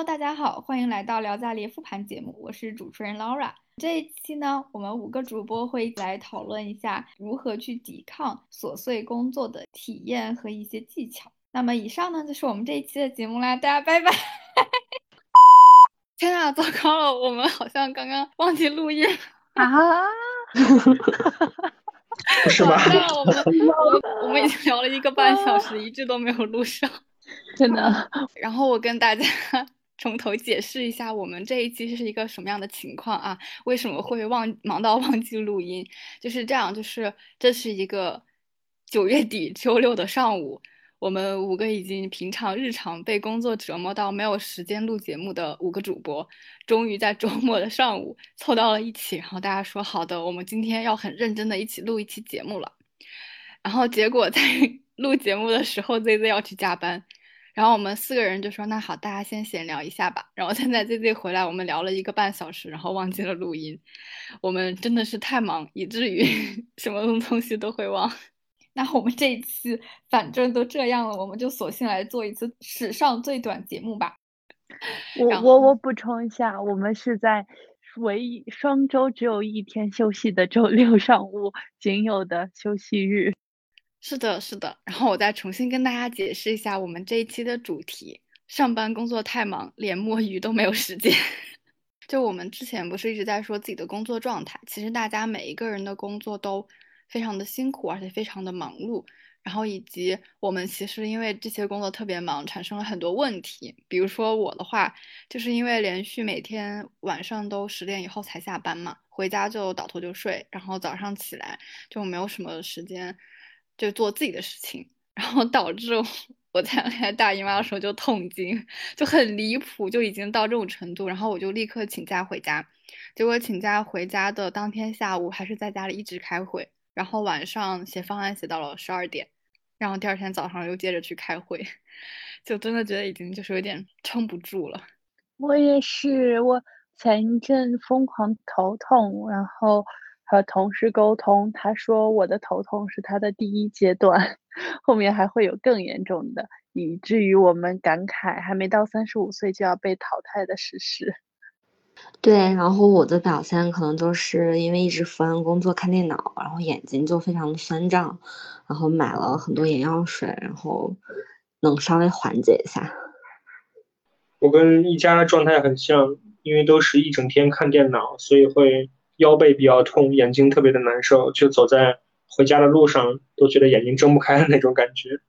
Hello，大家好，欢迎来到聊家里复盘节目，我是主持人 Laura。这一期呢，我们五个主播会来讨论一下如何去抵抗琐碎工作的体验和一些技巧。那么以上呢就是我们这一期的节目啦，大家拜拜。天啊，糟糕了，我们好像刚刚忘记录音啊！不是吧？我们我我们已经聊了一个半小时，一句都没有录上，真的。然后我跟大家从头解释一下，我们这一期是一个什么样的情况啊？为什么会忘忙到忘记录音？就是这样，就是这是一个九月底周六的上午。我们五个已经平常日常被工作折磨到没有时间录节目的五个主播，终于在周末的上午凑到了一起。然后大家说好的，我们今天要很认真的一起录一期节目了。然后结果在 录节目的时候，Z Z 要去加班，然后我们四个人就说那好，大家先闲聊一下吧。然后现在 Z Z 回来，我们聊了一个半小时，然后忘记了录音。我们真的是太忙，以至于 什么东西都会忘。那我们这一期反正都这样了，我们就索性来做一次史上最短节目吧。我我我补充一下，我们是在唯一双周只有一天休息的周六上午仅有的休息日。是的，是的。然后我再重新跟大家解释一下我们这一期的主题：上班工作太忙，连摸鱼都没有时间。就我们之前不是一直在说自己的工作状态，其实大家每一个人的工作都。非常的辛苦，而且非常的忙碌，然后以及我们其实因为这些工作特别忙，产生了很多问题。比如说我的话，就是因为连续每天晚上都十点以后才下班嘛，回家就倒头就睡，然后早上起来就没有什么时间就做自己的事情，然后导致我在来大姨妈的时候就痛经，就很离谱，就已经到这种程度，然后我就立刻请假回家，结果请假回家的当天下午还是在家里一直开会。然后晚上写方案写到了十二点，然后第二天早上又接着去开会，就真的觉得已经就是有点撑不住了。我也是，我前一阵疯狂头痛，然后和同事沟通，他说我的头痛是他的第一阶段，后面还会有更严重的，以至于我们感慨还没到三十五岁就要被淘汰的事实。对，然后我的表现可能就是因为一直伏案工作看电脑，然后眼睛就非常的酸胀，然后买了很多眼药水，然后能稍微缓解一下。我跟一家的状态很像，因为都是一整天看电脑，所以会腰背比较痛，眼睛特别的难受，就走在回家的路上都觉得眼睛睁不开的那种感觉。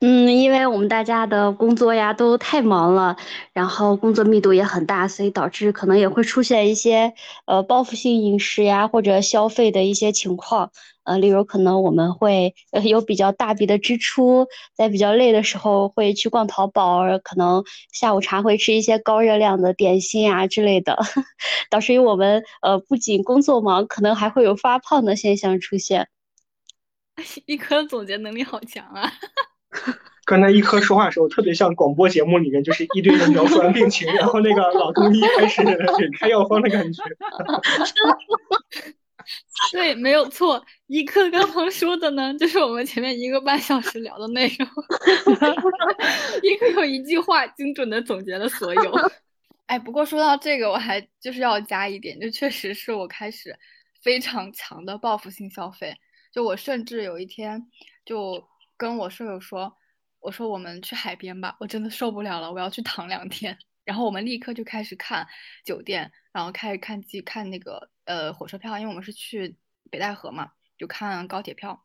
嗯，因为我们大家的工作呀都太忙了，然后工作密度也很大，所以导致可能也会出现一些呃报复性饮食呀或者消费的一些情况。呃，例如可能我们会呃有比较大笔的支出，在比较累的时候会去逛淘宝，可能下午茶会吃一些高热量的点心啊之类的，导致于我们呃不仅工作忙，可能还会有发胖的现象出现。一科的总结能力好强啊！刚才一科说话的时候，特别像广播节目里面，就是一堆人描述完病情，然后那个老中医开始给开药方的感觉。对，没有错。一克刚刚说的呢，就是我们前面一个半小时聊的内容。一克有一句话精准的总结了所有。哎，不过说到这个，我还就是要加一点，就确实是我开始非常强的报复性消费。就我甚至有一天就。跟我舍友说，我说我们去海边吧，我真的受不了了，我要去躺两天。然后我们立刻就开始看酒店，然后开始看机看那个呃火车票，因为我们是去北戴河嘛，就看高铁票。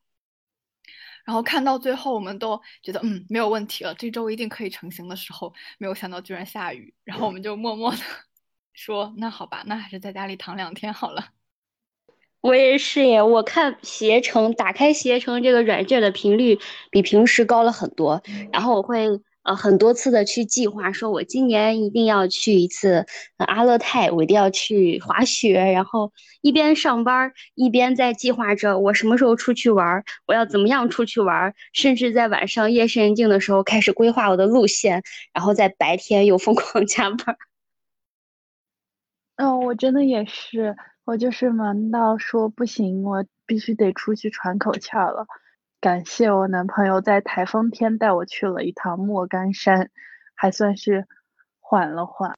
然后看到最后，我们都觉得嗯没有问题了，这周一定可以成行的时候，没有想到居然下雨。然后我们就默默的 说，那好吧，那还是在家里躺两天好了。我也是耶，我看携程，打开携程这个软件的频率比平时高了很多。然后我会呃很多次的去计划，说我今年一定要去一次阿勒泰，我一定要去滑雪。然后一边上班一边在计划着我什么时候出去玩，我要怎么样出去玩，甚至在晚上夜深人静的时候开始规划我的路线，然后在白天又疯狂 加班。嗯，我真的也是。我就是忙到说不行，我必须得出去喘口气了。感谢我男朋友在台风天带我去了一趟莫干山，还算是缓了缓。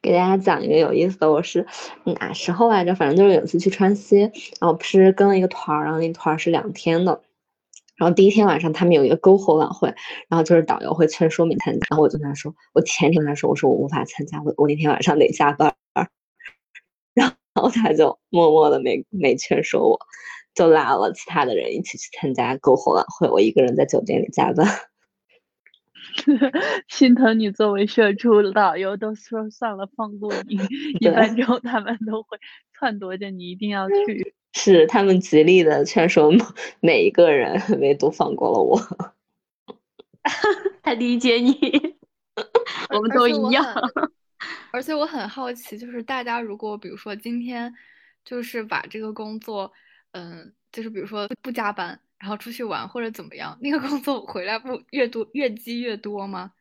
给大家讲一个有意思的，我是哪时候来着？反正就是有一次去川西，然后不是跟了一个团儿，然后那团儿是两天的。然后第一天晚上他们有一个篝火晚会，然后就是导游会劝说没参加，然后我就跟他说，我前天跟他说，我说我无法参加，我我那天晚上得加班。然后他就默默的没没劝说我，就拉了其他的人一起去参加篝火晚会，我一个人在酒店里加班。心疼你作为社畜，导游都说算了，放过你。一般之后他们都会撺掇着你一定要去。是他们极力的劝说每一个人，唯独放过了我。他理解你，我们都一样。而且我很好奇，就是大家如果比如说今天就是把这个工作，嗯，就是比如说不加班。然后出去玩或者怎么样，那个工作回来不越多越积越多吗？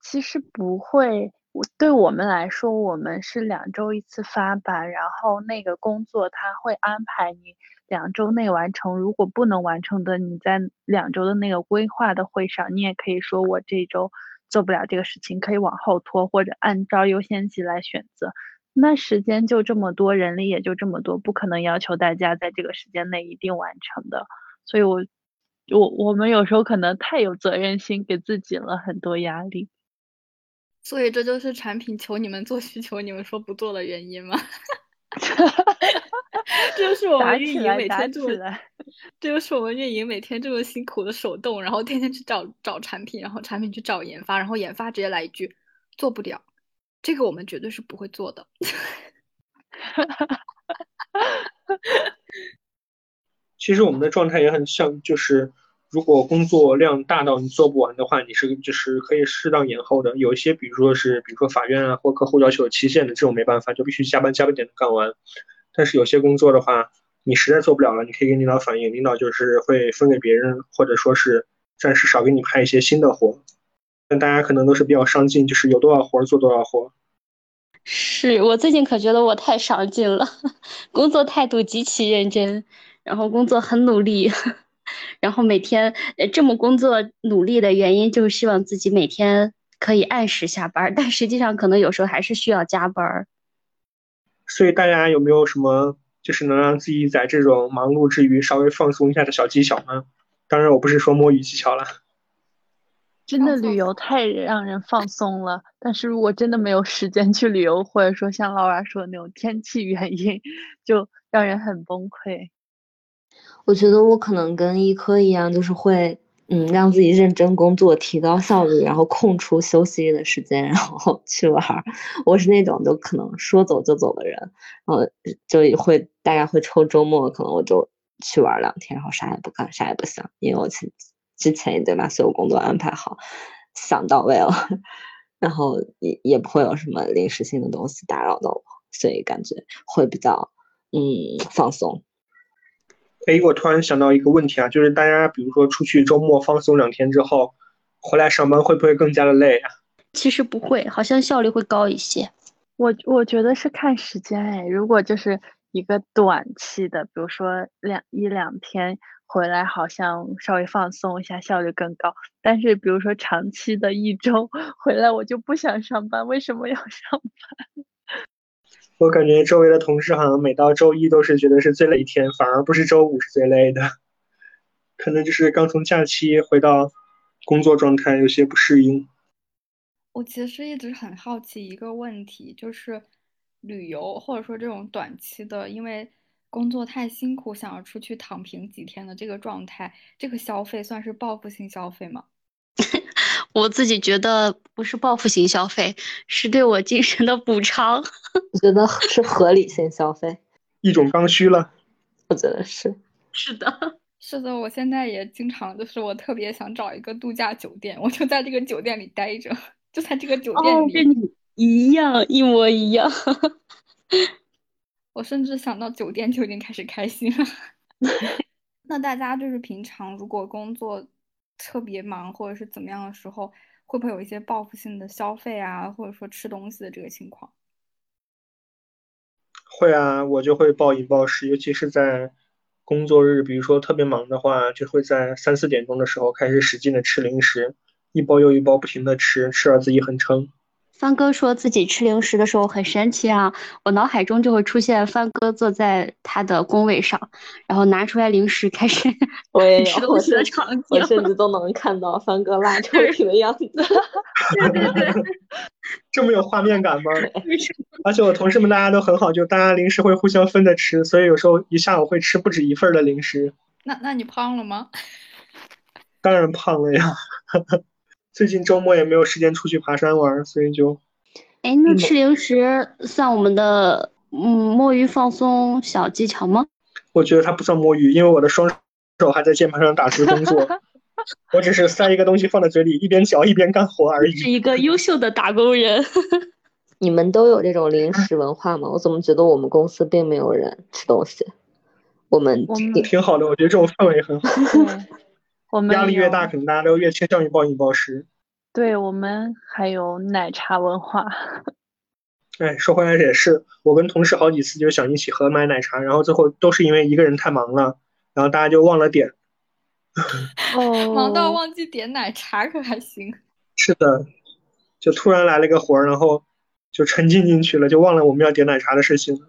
其实不会，我对我们来说，我们是两周一次发班，然后那个工作他会安排你两周内完成。如果不能完成的，你在两周的那个规划的会上，你也可以说我这周做不了这个事情，可以往后拖，或者按照优先级来选择。那时间就这么多，人力也就这么多，不可能要求大家在这个时间内一定完成的。所以，我我我们有时候可能太有责任心，给自己了很多压力。所以，这就是产品求你们做需求，你们说不做的原因吗？这就是我们运营每天这么，这就是我们运营每天这么辛苦的手动，然后天天去找找产品，然后产品去找研发，然后研发直接来一句做不了，这个我们绝对是不会做的。其实我们的状态也很像，就是如果工作量大到你做不完的话，你是就是可以适当延后的。有一些，比如说是，比如说法院啊或客户要求有期限的这种，没办法，就必须加班加班点的干完。但是有些工作的话，你实在做不了了，你可以跟领导反映，领导就是会分给别人，或者说是暂时少给你派一些新的活。但大家可能都是比较上进，就是有多少活做多少活。是我最近可觉得我太上进了，工作态度极其认真。然后工作很努力，然后每天这么工作努力的原因就是希望自己每天可以按时下班，但实际上可能有时候还是需要加班。所以大家有没有什么就是能让自己在这种忙碌之余稍微放松一下的小技巧呢？当然我不是说摸鱼技巧了。真的旅游太让人放松了，但是如果真的没有时间去旅游，或者说像老娃说的那种天气原因，就让人很崩溃。我觉得我可能跟医科一样，就是会，嗯，让自己认真工作，提高效率，然后空出休息的时间，然后去玩。我是那种就可能说走就走的人，然后就会大概会抽周末，可能我就去玩两天，然后啥也不干，啥也不想，因为我之之前已经把所有工作安排好，想到位了，然后也也不会有什么临时性的东西打扰到我，所以感觉会比较嗯放松。哎，我突然想到一个问题啊，就是大家比如说出去周末放松两天之后，回来上班会不会更加的累啊？其实不会，好像效率会高一些。我我觉得是看时间哎，如果就是一个短期的，比如说两一两天回来，好像稍微放松一下，效率更高。但是比如说长期的一周 回来，我就不想上班，为什么要上班？我感觉周围的同事好像每到周一都是觉得是最累一天，反而不是周五是最累的，可能就是刚从假期回到工作状态，有些不适应。我其实一直很好奇一个问题，就是旅游或者说这种短期的，因为工作太辛苦，想要出去躺平几天的这个状态，这个消费算是报复性消费吗？我自己觉得不是报复性消费，是对我精神的补偿。我觉得是合理性消费，一种刚需了。我觉得是。是的，是的，我现在也经常就是我特别想找一个度假酒店，我就在这个酒店里待着，就在这个酒店里。跟你一样，一模一样。我甚至想到酒店就已经开始开心了。那大家就是平常如果工作。特别忙或者是怎么样的时候，会不会有一些报复性的消费啊，或者说吃东西的这个情况？会啊，我就会暴饮暴食，尤其是在工作日，比如说特别忙的话，就会在三四点钟的时候开始使劲的吃零食，一包又一包不停的吃，吃到自己很撑。帆哥说自己吃零食的时候很神奇啊，我脑海中就会出现帆哥坐在他的工位上，然后拿出来零食开始我也吃有，东西的场景。我甚至都能看到帆哥拉抽屉的样子。对对对，这么有画面感吗？而且我同事们大家都很好，就大家零食会互相分着吃，所以有时候一下午会吃不止一份的零食。那那你胖了吗？当然胖了呀，最近周末也没有时间出去爬山玩，所以就哎，那吃零食算我们的嗯摸鱼放松小技巧吗？我觉得它不算摸鱼，因为我的双手还在键盘上打字工作，我只是塞一个东西放在嘴里，一边嚼一边干活而已。是一个优秀的打工人。你们都有这种零食文化吗？我怎么觉得我们公司并没有人吃东西？我们我们挺好的，我觉得这种氛围很好。对，我们压力越大，可能大家都越倾向于暴饮暴食。对我们还有奶茶文化。哎，说回来也是，我跟同事好几次就想一起合买奶茶，然后最后都是因为一个人太忙了，然后大家就忘了点。哦，忙到忘记点奶茶可还行？是的，就突然来了个活儿，然后就沉浸进去了，就忘了我们要点奶茶的事情了。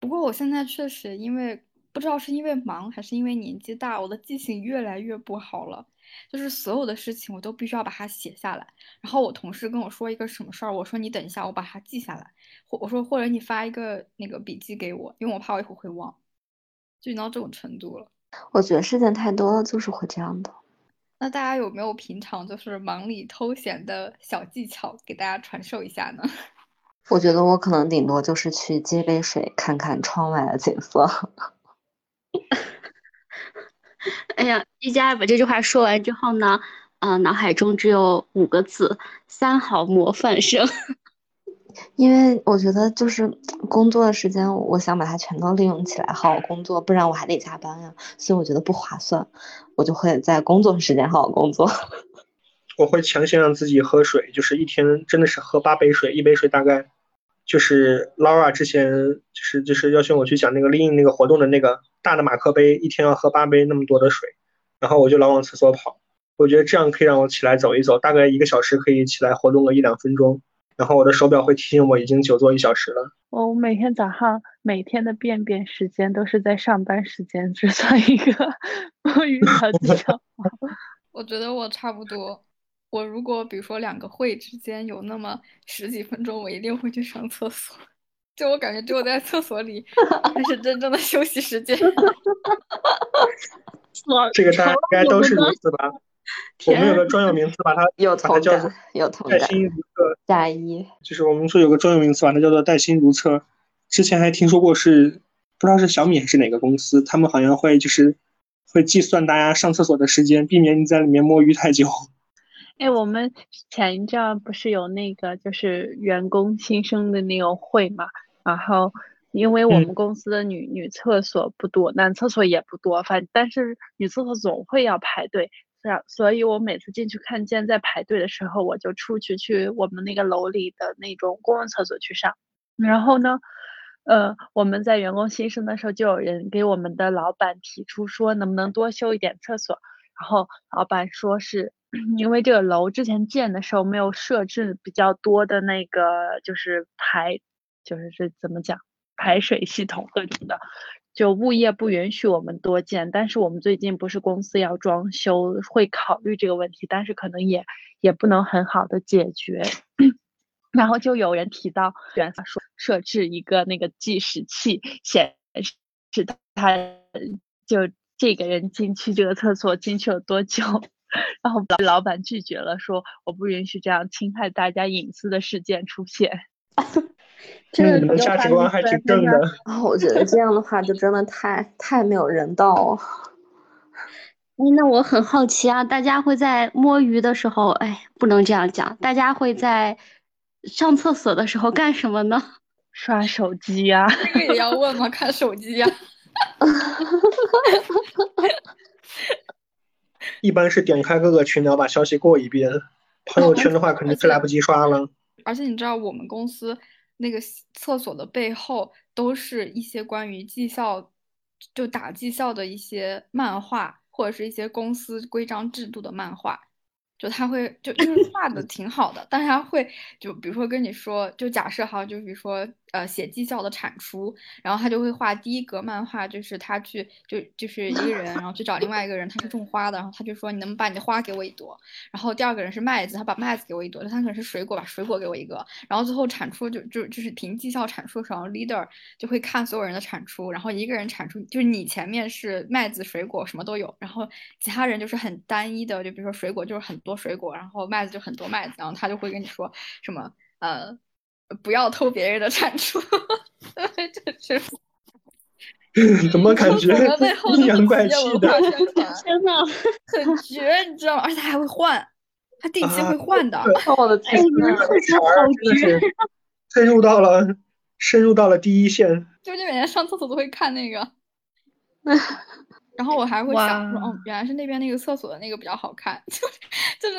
不过我现在确实因为不知道是因为忙还是因为年纪大，我的记性越来越不好了。就是所有的事情我都必须要把它写下来。然后我同事跟我说一个什么事儿，我说你等一下，我把它记下来。或我说或者你发一个那个笔记给我，因为我怕我一会儿会忘，就已经到这种程度了。我觉得事情太多了，就是会这样的。那大家有没有平常就是忙里偷闲的小技巧给大家传授一下呢？我觉得我可能顶多就是去接杯水，看看窗外的景色。哎呀，一佳把这句话说完之后呢，呃，脑海中只有五个字：三好模范生。因为我觉得就是工作的时间，我想把它全都利用起来，好好工作，不然我还得加班呀，所以我觉得不划算，我就会在工作时间好好工作。我会强行让自己喝水，就是一天真的是喝八杯水，一杯水大概就是 Laura 之前就是就是邀请我去讲那个 Lean 那个活动的那个大的马克杯，一天要喝八杯那么多的水，然后我就老往厕所跑，我觉得这样可以让我起来走一走，大概一个小时可以起来活动个一两分钟，然后我的手表会提醒我已经久坐一小时了。我每天早上每天的便便时间都是在上班时间，这算一个摸鱼小技巧。我觉得我差不多。我如果比如说两个会之间有那么十几分钟，我一定会去上厕所。就我感觉，只有在厕所里 才是真正的休息时间。这个大家应该都是如此吧？我们有个专有名词，把它有把它叫做。带薪如厕，加一，就是我们说有个专有名词，把它叫做带薪如厕。之前还听说过是不知道是小米还是哪个公司，他们好像会就是会计算大家上厕所的时间，避免你在里面摸鱼太久。哎，我们前一阵儿不是有那个就是员工新生的那个会嘛，然后因为我嗯们公司的女女厕所不多，男厕所也不多，反但是女厕所总会要排队，这样，所以我每次进去看见在排队的时候，我就出去去我们那个楼里的那种公共厕所去上。然后呢，呃，我们在员工新生的时候，就有人给我们的老板提出说，能不能多修一点厕所。然后老板说是 因为这个楼之前建的时候没有设置比较多的那个就是排，就是这怎么讲排水系统各种的，就物业不允许我们多建。但是我们最近不是公司要装修，会考虑这个问题，但是可能也也不能很好的解决。然后就有人提到，原来说设置一个那个计时器，显示他就这个人进去这个厕所进去了多久。然后老板拒绝了，说我不允许这样侵害大家隐私的事件出现。嗯，你们价值观还挺正的。啊、我觉得这样的话就真的太太没有人道了。哎，那我很好奇啊，大家会在摸鱼的时候，哎，不能这样讲，大家会在上厕所的时候干什么呢？刷手机呀、这个也要问吗？看手机呀、一般是点开各个群聊，把消息过一遍。朋友圈的话，肯定是来不及刷了。而且你知道，我们公司那个厕所的背后都是一些关于绩效，就打绩效的一些漫画，或者是一些公司规章制度的漫画。就他会就就是画的 挺好的，但是他会就比如说跟你说，就假设哈，就比如说呃写绩效的产出，然后他就会画第一格漫画，就是他去就就是一个人，然后去找另外一个人，他是种花的，然后他就说你能不能把你的花给我一朵，然后第二个人是麦子，他把麦子给我一朵，第三个人是水果，把水果给我一个，然后最后产出就就就是凭绩效产出的时候，leader 就会看所有人的产出，然后一个人产出就是你前面是麦子、水果什么都有，然后其他人就是很单一的，就比如说水果就是很。多水果，然后麦子就很多麦子，然后他就会跟你说什么呃，不要偷别人的产出，这是怎么感觉阴阳怪气的？真的很绝，你知道吗？而且他还会换，他定期会换的。我的天，真的是深入到了深入到了第一线。就你每天上厕所都会看那个。然后我还会想说，哦，原来是那边那个厕所的那个比较好看，就就是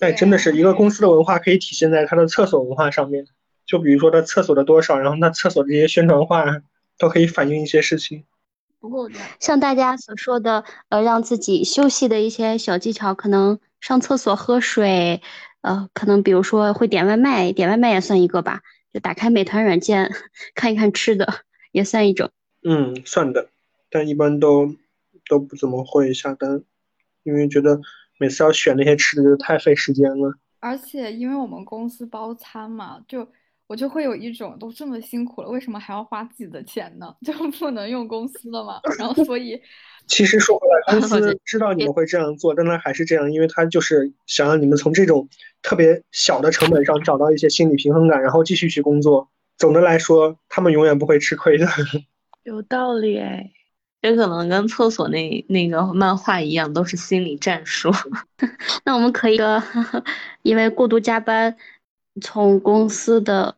那。哎，真的是一个公司的文化可以体现在它的厕所文化上面。就比如说它厕所的多少，然后那厕所这些宣传画都可以反映一些事情。不过，像大家所说的，呃，让自己休息的一些小技巧，可能上厕所喝水，呃，可能比如说会点外卖，点外卖也算一个吧。就打开美团软件 看一看吃的，也算一种。嗯，算的。但一般都都不怎么会下单，因为觉得每次要选那些吃的就太费时间了。而且因为我们公司包餐嘛，就我就会有一种都这么辛苦了，为什么还要花自己的钱呢？就不能用公司的嘛？然后所以，其实说回来，公司 知道你们会这样做，但他还是这样，因为他就是想让你们从这种特别小的成本上找到一些心理平衡感，然后继续去工作。总的来说，他们永远不会吃亏的。有道理哎。也可能跟厕所那那个漫画一样，都是心理战术。那我们可以，因为过度加班，从公司的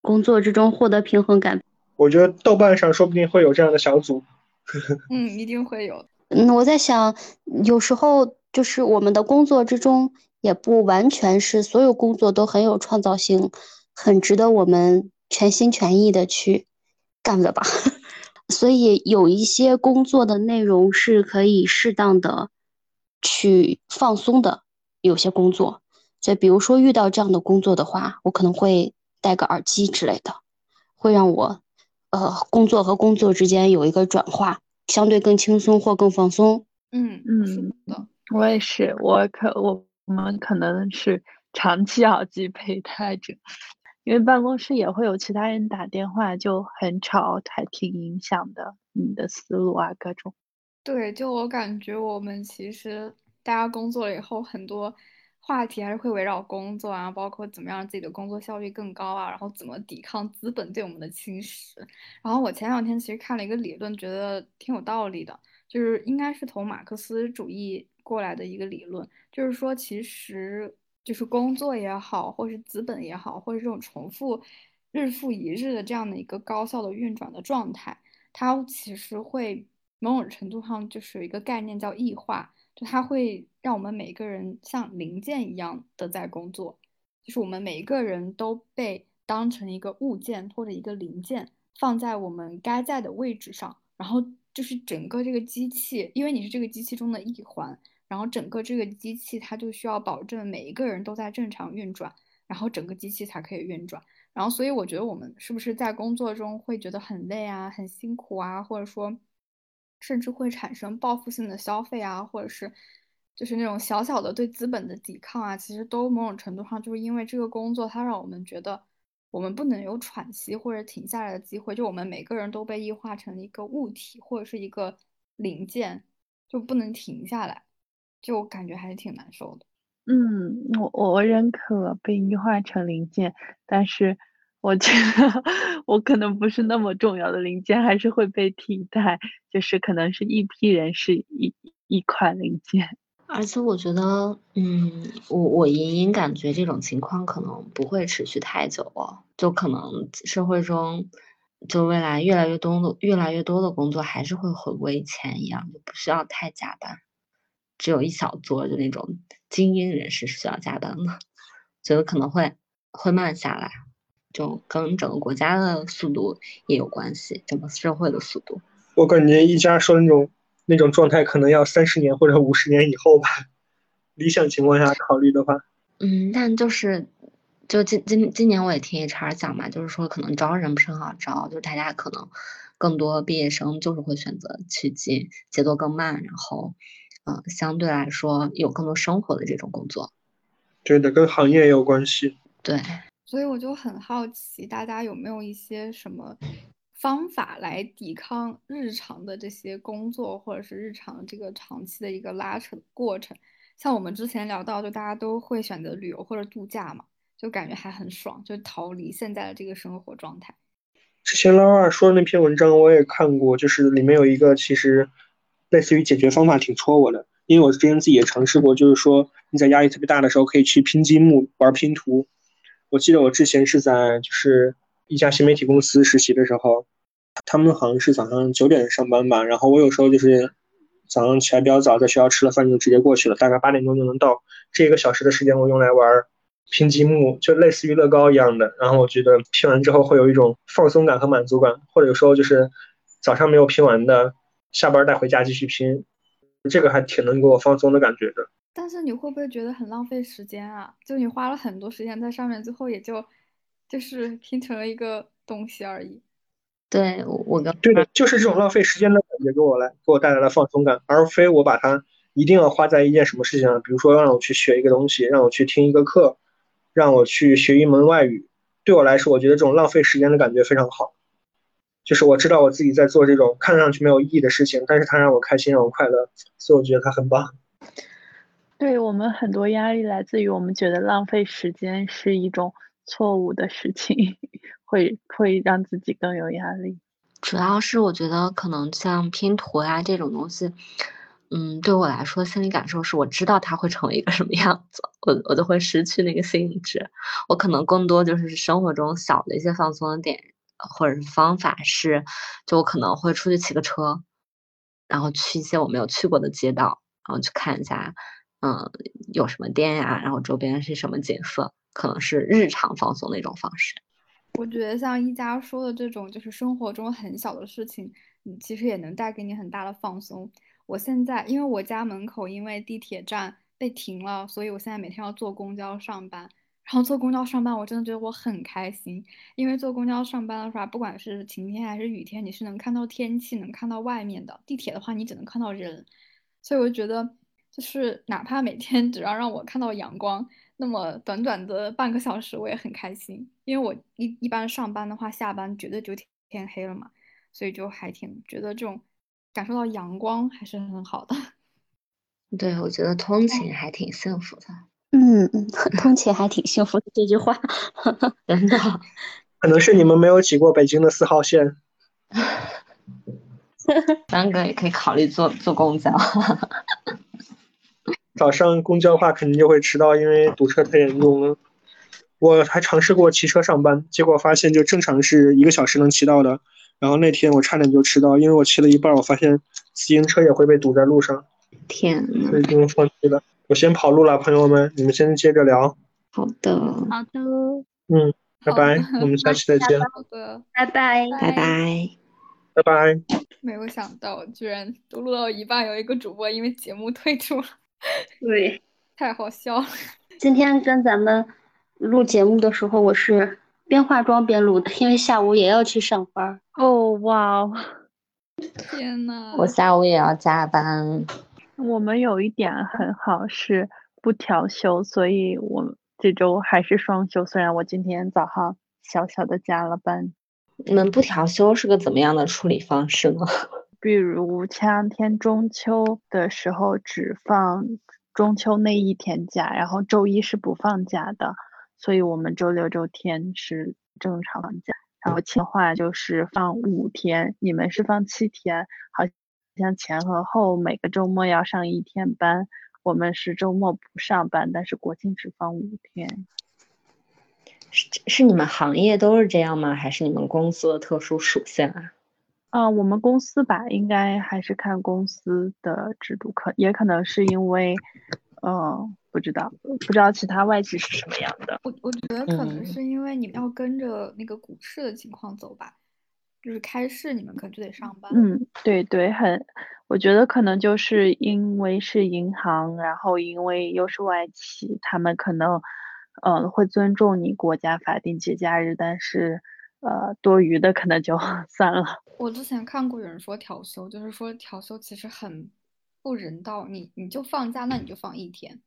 工作之中获得平衡感。我觉得豆瓣上说不定会有这样的小组。嗯，一定会有。嗯，我在想，有时候就是我们的工作之中，也不完全是所有工作都很有创造性，很值得我们全心全意的去干的吧。所以有一些工作的内容是可以适当的去放松的，有些工作，就比如说遇到这样的工作的话，我可能会戴个耳机之类的，会让我呃工作和工作之间有一个转化，相对更轻松或更放松。嗯嗯，是的，我也是，我可我我们可能是长期耳机佩戴着。因为办公室也会有其他人打电话，就很吵，还挺影响的你的思路啊，各种。对，就我感觉，我们其实大家工作了以后，很多话题还是会围绕工作啊，包括怎么样让自己的工作效率更高啊，然后怎么抵抗资本对我们的侵蚀。然后我前两天其实看了一个理论，觉得挺有道理的，就是应该是从马克思主义过来的一个理论，就是说其实。就是工作也好，或是资本也好，或者这种重复日复一日的这样的一个高效的运转的状态，它其实会某种程度上就是有一个概念叫异化，就它会让我们每个人像零件一样的在工作，就是我们每一个人都被当成一个物件或者一个零件放在我们该在的位置上，然后就是整个这个机器，因为你是这个机器中的一环。然后整个这个机器，它就需要保证每一个人都在正常运转，然后整个机器才可以运转。然后，所以我觉得我们是不是在工作中会觉得很累啊、很辛苦啊，或者说，甚至会产生报复性的消费啊，或者是就是那种小小的对资本的抵抗啊，其实都某种程度上就是因为这个工作，它让我们觉得我们不能有喘息或者停下来的机会，就我们每个人都被异化成一个物体或者是一个零件，就不能停下来。就感觉还是挺难受的。嗯，我我认可被异化成零件，但是我觉得 我可能不是那么重要的零件，还是会被替代。就是可能是一批人是一一块零件。而且我觉得，嗯，我我隐隐感觉这种情况可能不会持续太久哦，就可能社会中，就未来越来越多的越来越多的工作还是会回归以前一样，就不需要太加班。只有一小撮就那种精英人士是需要加班的，觉得可能会会慢下来，就跟整个国家的速度也有关系，整个社会的速度。我感觉一家说那种那种状态可能要三十年或者五十年以后吧。理想情况下考虑的话，嗯，但就是就今今今年我也听 HR 讲嘛，就是说可能招人不是很好招，就是大家可能更多毕业生就是会选择去进节奏更慢，然后嗯、呃相对来说有更多生活的这种工作。对的，跟行业也有关系。对，所以我就很好奇，大家有没有一些什么方法来抵抗日常的这些工作，或者是日常这个长期的一个拉扯的过程？像我们之前聊到，就大家都会选择旅游或者度假嘛，就感觉还很爽，就逃离现在的这个生活状态。之前老二说的那篇文章我也看过，就是里面有一个其实类似于解决方法挺戳我的，因为我之前自己也尝试过，就是说你在压力特别大的时候可以去拼积木玩拼图。我记得我之前是在就是一家新媒体公司实习的时候，他们好像是早上九点上班吧，然后我有时候就是早上起来比较早，在学校吃了饭就直接过去了，大概八点钟就能到。这一个小时的时间我用来玩拼积木，就类似于乐高一样的。然后我觉得拼完之后会有一种放松感和满足感，或者有时候就是早上没有拼完的，下班带回家继续拼，这个还挺能给我放松的感觉的。但是你会不会觉得很浪费时间啊？就你花了很多时间在上面，最后也就就是拼成了一个东西而已。对我我跟对的，就是这种浪费时间的感觉给我来给我带来了放松感，而非我把它一定要花在一件什么事情上，比如说让我去学一个东西，让我去听一个课，让我去学一门外语。对我来说，我觉得这种浪费时间的感觉非常好。就是我知道我自己在做这种看上去没有意义的事情，但是它让我开心，让我快乐，所以我觉得它很棒。对我们很多压力来自于我们觉得浪费时间是一种错误的事情，会会让自己更有压力。主要是我觉得可能像拼图啊这种东西，嗯，对我来说心理感受是我知道它会成为一个什么样子，我我就会失去那个兴致。我可能更多就是生活中小的一些放松的点，或者是方法是，就我可能会出去骑个车，然后去一些我没有去过的街道，然后去看一下，嗯，有什么店呀，然后周边是什么景色，可能是日常放松的一种方式。我觉得像一家说的这种，就是生活中很小的事情，嗯，其实也能带给你很大的放松。我现在因为我家门口因为地铁站被停了，所以我现在每天要坐公交上班。然后坐公交上班，我真的觉得我很开心，因为坐公交上班的话，不管是晴天还是雨天，你是能看到天气，能看到外面的。地铁的话，你只能看到人，所以我就觉得，就是哪怕每天 只要让我看到阳光。那么短短的半个小时，我也很开心，因为我一一般上班的话，下班绝对就天黑了嘛，所以就还挺觉得这种感受到阳光还是很好的。对，我觉得通勤还挺幸福的。嗯嗯，通勤还挺幸福的这句话，真的。可能是你们没有挤过北京的四号线。三哥也可以考虑坐坐公交。早上公交的话，肯定就会迟到，因为堵车太严重了。我还尝试过骑车上班，结果发现就正常是一个小时能骑到的，然后那天我差点就迟到，因为我骑了一半，我发现自行车也会被堵在路上，天呐，所以就放弃了。我先跑路了，朋友们，你们先接着聊。好的，好的，嗯，拜拜，我们 下期再见。好的，拜拜，拜拜，拜拜。没有想到，居然都录到一半，有一个主播因为节目退出了。对，太好笑了。今天跟咱们录节目的时候，我是边化妆边录的，因为下午也要去上班。哦，哇哦！天呐，我下午也要加班。我们有一点很好是不调休，所以我这周还是双休。虽然我今天早上小小的加了班。你们不调休是个怎么样的处理方式呢？比如前两天中秋的时候只放中秋那一天假，然后周一是不放假的，所以我们周六周天是正常放假。然后情话就是放五天，你们是放七天，好像前和后每个周末要上一天班，我们是周末不上班，但是国庆只放五天。是是你们行业都是这样吗？还是你们公司的特殊属性啊？啊，我们公司吧，应该还是看公司的制度，可也可能是因为，嗯，不知道，不知道其他外企是什么样的。我我觉得可能是因为你们要跟着那个股市的情况走吧，就是开市，你们可就得上班。嗯，对对，很，我觉得可能就是因为是银行，然后因为又是外企，他们可能，嗯，会尊重你国家法定节假日，但是，呃，多余的可能就 算了。我之前看过有人说调休，就是说调休其实很不人道，你你就放假，那你就放一天，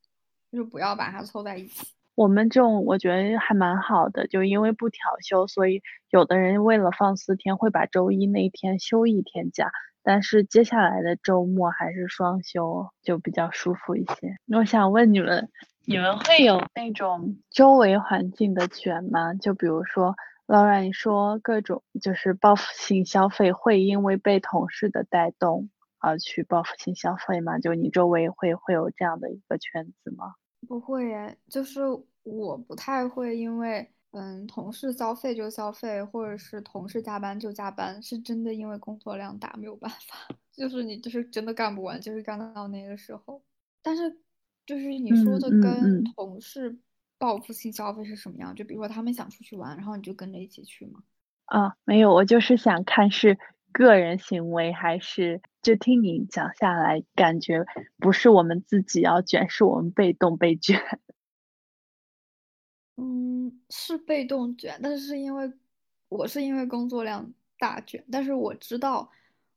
就是不要把它凑在一起。我们这种我觉得还蛮好的，就因为不调休，所以有的人为了放四天，会把周一那天休一天假，但是接下来的周末还是双休，就比较舒服一些。我想问你们，你们会有那种周围环境的卷吗？就比如说，老冉你说各种就是报复性消费，会因为被同事的带动而去报复性消费吗？就你周围会会有这样的一个圈子吗？不会耶，就是我不太会，因为嗯，同事消费就消费，或者是同事加班就加班，是真的因为工作量大没有办法，就是你就是真的干不完，就是干到那个时候。但是就是你说的跟同事报复性消费是什么样？就比如说他们想出去玩，然后你就跟着一起去吗？啊，没有，我就是想看是。个人行为还是就听你讲下来，感觉不是我们自己要卷，是我们被动被卷。嗯，是被动卷，但是因为我是因为工作量大卷，但是我知道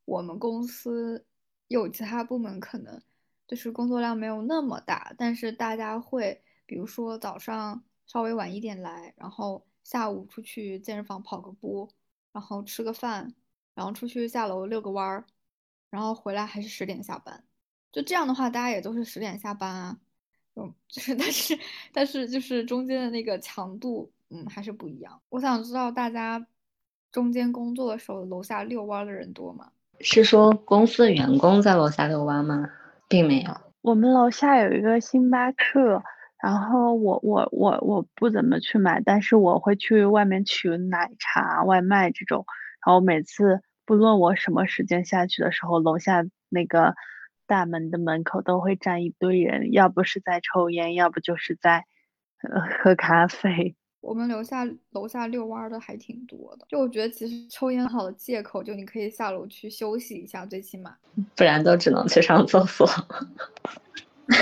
我们公司有其他部门可能就是工作量没有那么大，但是大家会比如说早上稍微晚一点来，然后下午出去健身房跑个步，然后吃个饭。然后出去下楼遛个弯儿，然后回来还是十点下班，就这样的话，大家也都是十点下班啊。嗯，就是但是但是就是中间的那个强度，嗯，还是不一样。我想知道大家中间工作的时候，楼下遛弯的人多吗？是说公司的员工在楼下遛弯吗？并没有。我们楼下有一个星巴克，然后我我我我不怎么去买，但是我会去外面取奶茶、外卖这种，然后每次。不论我什么时间下去的时候，楼下那个大门的门口都会站一堆人，要不是在抽烟，要不就是在呃喝咖啡。我们楼下楼下遛弯的还挺多的，就我觉得其实抽烟好的借口，就你可以下楼去休息一下，最起码，不然都只能去上厕所，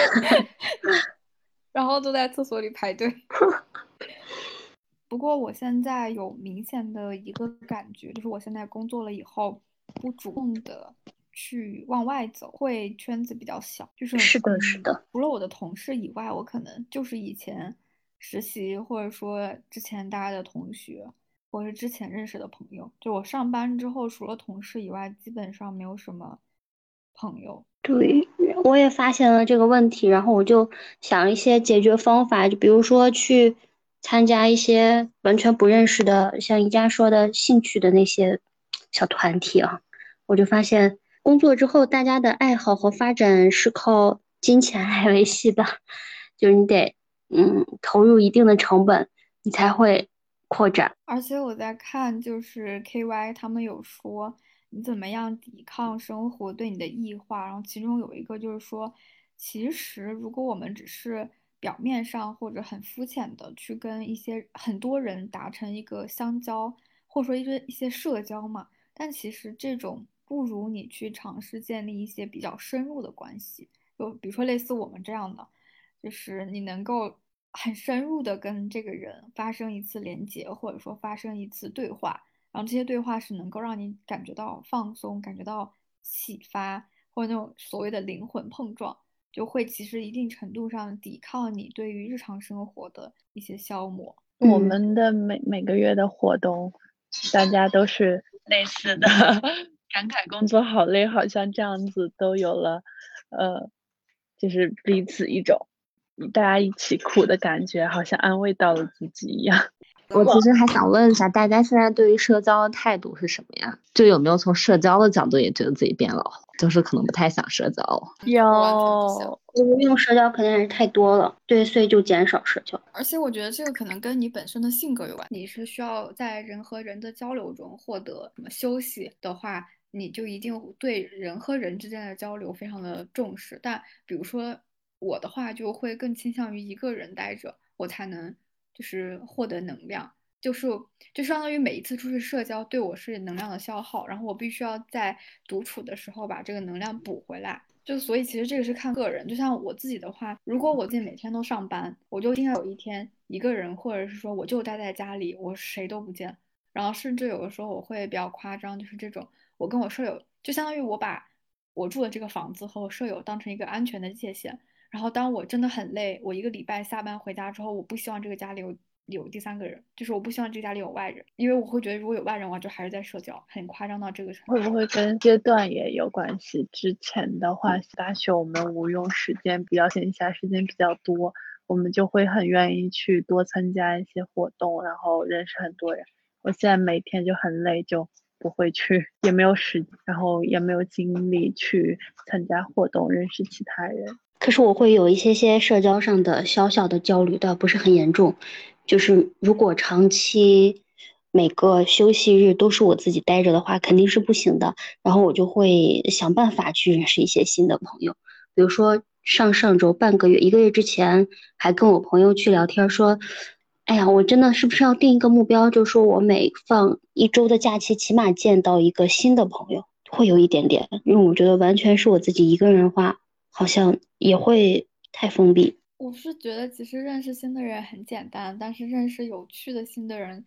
然后都在厕所里排队。不过我现在有明显的一个感觉，就是我现在工作了以后，不主动的去往外走，会圈子比较小。就是是的，是的。除了我的同事以外，我可能就是以前实习或者说之前大家的同学，或者是之前认识的朋友。就我上班之后，除了同事以外，基本上没有什么朋友。对，我也发现了这个问题，然后我就想一些解决方法，就比如说去。参加一些完全不认识的，像宜家说的兴趣的那些小团体啊，我就发现工作之后，大家的爱好和发展是靠金钱来维系的，就是你得嗯投入一定的成本，你才会扩展。而且我在看，就是 K Y 他们有说你怎么样抵抗生活对你的异化，然后其中有一个就是说，其实如果我们只是表面上或者很肤浅的去跟一些很多人达成一个相交，或者说一些一些社交嘛，但其实这种不如你去尝试建立一些比较深入的关系，就比如说类似我们这样的，就是你能够很深入的跟这个人发生一次连接，或者说发生一次对话，然后这些对话是能够让你感觉到放松，感觉到启发，或者那种所谓的灵魂碰撞。就会其实一定程度上抵抗你对于日常生活的一些消磨。我们的每每个月的活动，大家都是 类似的，感慨工作好累，好像这样子都有了，呃，就是彼此一种大家一起苦的感觉，好像安慰到了自己一样。我其实还想问一下，大家现在对于社交的态度是什么呀？就有没有从社交的角度也觉得自己变老了，就是可能不太想社交了？有，用社交肯定还是太多了，对，所以就减少社交。而且我觉得这个可能跟你本身的性格有关。你是需要在人和人的交流中获得什么休息的话，你就一定对人和人之间的交流非常的重视。但比如说我的话，就会更倾向于一个人待着，我才能。就是获得能量，就是就相当于每一次出去社交对我是能量的消耗，然后我必须要在独处的时候把这个能量补回来。就所以其实这个是看个人，就像我自己的话，如果我自己每天都上班，我就应该有一天一个人，或者是说我就待在家里，我谁都不见。然后甚至有的时候我会比较夸张，就是这种我跟我舍友，就相当于我把我住的这个房子和我舍友当成一个安全的界限。然后当我真的很累，我一个礼拜下班回家之后，我不希望这个家里有。有第三个人，就是我不希望这个家里有外人，因为我会觉得如果有外人的话，就还是在社交，很夸张到这个程度。会不会跟阶段也有关系？之前的话，大学我们无用时间比较闲暇时间比较多，我们就会很愿意去多参加一些活动，然后认识很多人。我现在每天就很累，就不会去，也没有时，然后也没有精力去参加活动，认识其他人。可是我会有一些些社交上的小小的焦虑，倒不是很严重。就是如果长期每个休息日都是我自己待着的话，肯定是不行的。然后我就会想办法去认识一些新的朋友。比如说上上周半个月、一个月之前，还跟我朋友去聊天说：“哎呀，我真的是不是要定一个目标，就是说我每放一周的假期，起码见到一个新的朋友，会有一点点。因为我觉得完全是我自己一个人的话，好像也会太封闭。”我是觉得其实认识新的人很简单，但是认识有趣的新的人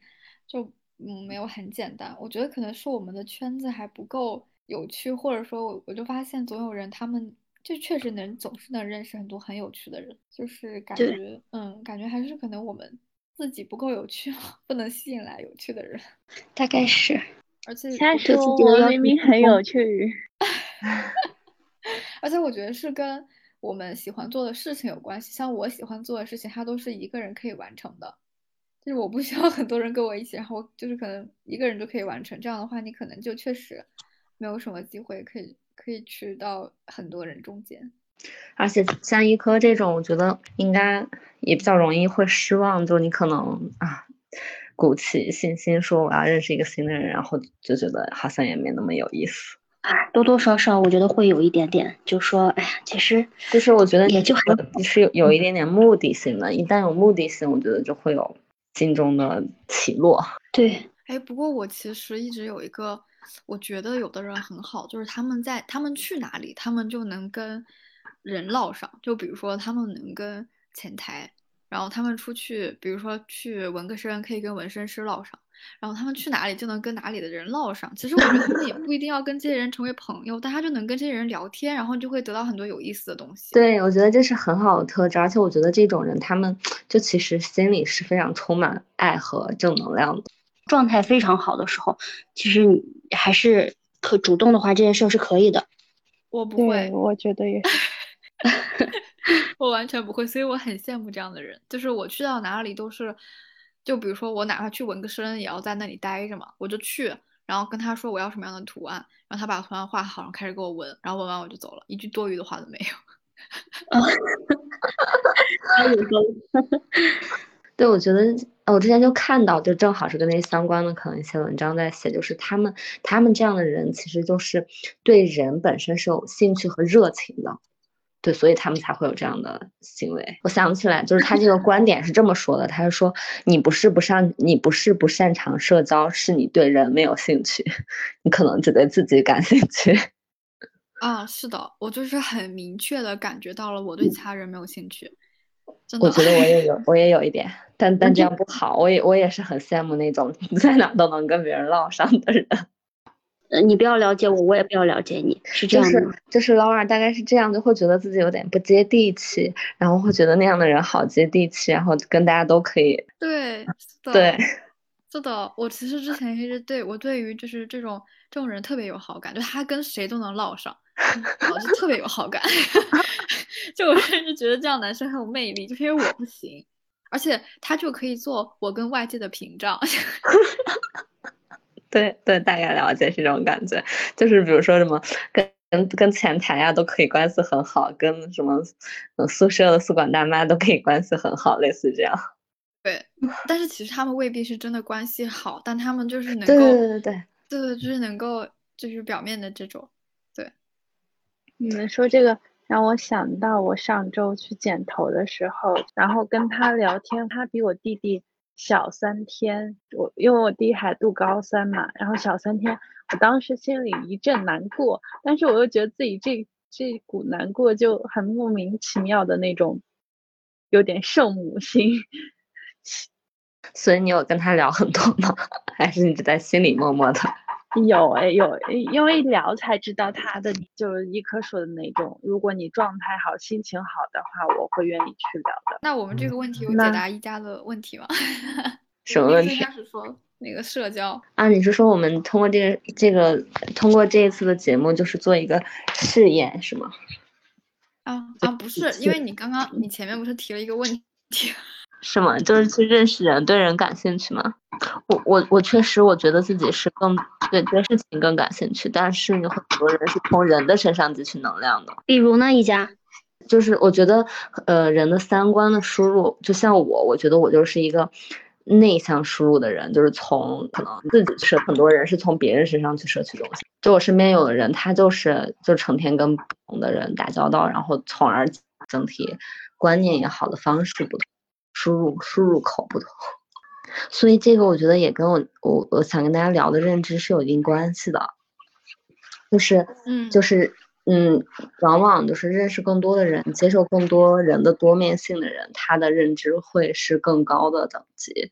就嗯没有很简单。我觉得可能是我们的圈子还不够有趣，或者说我我就发现总有人他们就确实能总是能认识很多很有趣的人，就是感觉嗯感觉还是可能我们自己不够有趣，不能吸引来有趣的人。大概是，而且我明明很有趣。而且我觉得是跟。我们喜欢做的事情有关系，像我喜欢做的事情，它都是一个人可以完成的，就是我不需要很多人跟我一起，然后就是可能一个人就可以完成。这样的话，你可能就确实没有什么机会可以可以去到很多人中间。而且像一科这种，我觉得应该也比较容易会失望，就你可能啊鼓起信心说我要认识一个新的人，然后就觉得好像也没那么有意思。哎，多多少少我觉得会有一点点，就说，哎呀，其实就是我觉得也就还是有有一点点目的性的，一旦有目的性，我觉得就会有心中的起落。对，哎，不过我其实一直有一个，我觉得有的人很好，就是他们在他们去哪里，他们就能跟人唠上，就比如说他们能跟前台，然后他们出去，比如说去纹个身，可以跟纹身师唠上。然后他们去哪里就能跟哪里的人唠上。其实我觉得他们也不一定要跟这些人成为朋友，但他就能跟这些人聊天，然后就会得到很多有意思的东西。对，我觉得这是很好的特质，而且我觉得这种人他们就其实心里是非常充满爱和正能量的，状态非常好的时候，其实你还是可主动的话，这件事是可以的。我不会，我觉得也是，我完全不会，所以我很羡慕这样的人，就是我去到哪里都是。就比如说，我哪怕去纹个身，也要在那里待着嘛。我就去，然后跟他说我要什么样的图案，然后他把图案画好，然后开始给我纹，然后纹完我就走了，一句多余的话都没有。对，我觉得我之前就看到，就正好是跟那相关的可能一些文章在写，就是他们他们这样的人，其实就是对人本身是有兴趣和热情的。对，所以他们才会有这样的行为。我想起来，就是他这个观点是这么说的：他是说，你不是不擅，你不是不擅长社交，是你对人没有兴趣，你可能只对自己感兴趣。啊，是的，我就是很明确的感觉到了，我对其他人没有兴趣。我觉得我也有，我也有一点，但但这样不好。我也我也是很羡慕那种 在哪都能跟别人唠上的人。呃，你不要了解我，我也不要了解你，是这样的。就是就是劳尔大概是这样，就会觉得自己有点不接地气，然后会觉得那样的人好接地气，然后跟大家都可以。对，对，是的。我其实之前一直对我对于就是这种这种人特别有好感，就他跟谁都能唠上，我就特别有好感。就我甚至觉得这样男生很有魅力，就是因为我不行，而且他就可以做我跟外界的屏障。对对，大概了解是这种感觉，就是比如说什么跟跟跟前台呀都可以关系很好，跟什么宿舍的宿管大妈都可以关系很好，类似这样。对，但是其实他们未必是真的关系好，但他们就是能够，对对对对对，就是能够就是表面的这种。对，你们说这个让我想到我上周去剪头的时候，然后跟他聊天，他比我弟弟小三天，我因为我弟还读高三嘛，然后小三天，我当时心里一阵难过，但是我又觉得自己这这股难过就很莫名其妙的那种，有点圣母心。所以你有跟他聊很多吗？还是你只在心里默默的？有哎有，因为聊才知道他的，就是一棵树的那种。如果你状态好、心情好的话，我会愿意去聊的。那我们这个问题有解答一家的问题吗？什么问题？开始说那个社交啊，你是说我们通过这个这个通过这一次的节目，就是做一个试验是吗？啊啊，不是，因为你刚刚你前面不是提了一个问题。是吗？就是去认识人，对人感兴趣吗？我我我确实，我觉得自己是更对对事情更感兴趣，但是有很多人是从人的身上汲取能量的。比如呢，一家，就是我觉得，呃，人的三观的输入，就像我，我觉得我就是一个内向输入的人，就是从可能自己是很多人是从别人身上去摄取东西。就我身边有的人，他就是就成天跟不同的人打交道，然后从而整体观念也好的方式不同。输入输入口不同，所以这个我觉得也跟我我我想跟大家聊的认知是有一定关系的，就是嗯就是嗯，往往就是认识更多的人，接受更多人的多面性的人，他的认知会是更高的等级。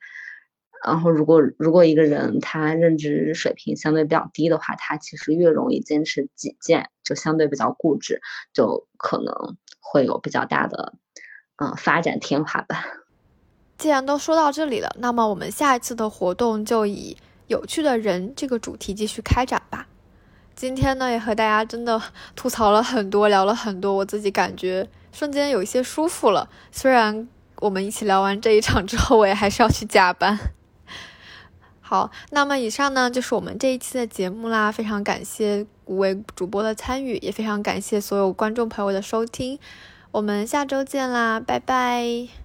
然后如果如果一个人他认知水平相对比较低的话，他其实越容易坚持己见，就相对比较固执，就可能会有比较大的嗯发展天花板。既然都说到这里了，那么我们下一次的活动就以有趣的人这个主题继续开展吧。今天呢，也和大家真的 吐槽了很多，聊了很多，我自己感觉瞬间有一些舒服了。虽然我们一起聊完这一场之后，我也还是要去加班。好，那么以上呢就是我们这一期的节目啦，非常感谢五位主播的参与，也非常感谢所有观众朋友的收听。我们下周见啦，拜拜。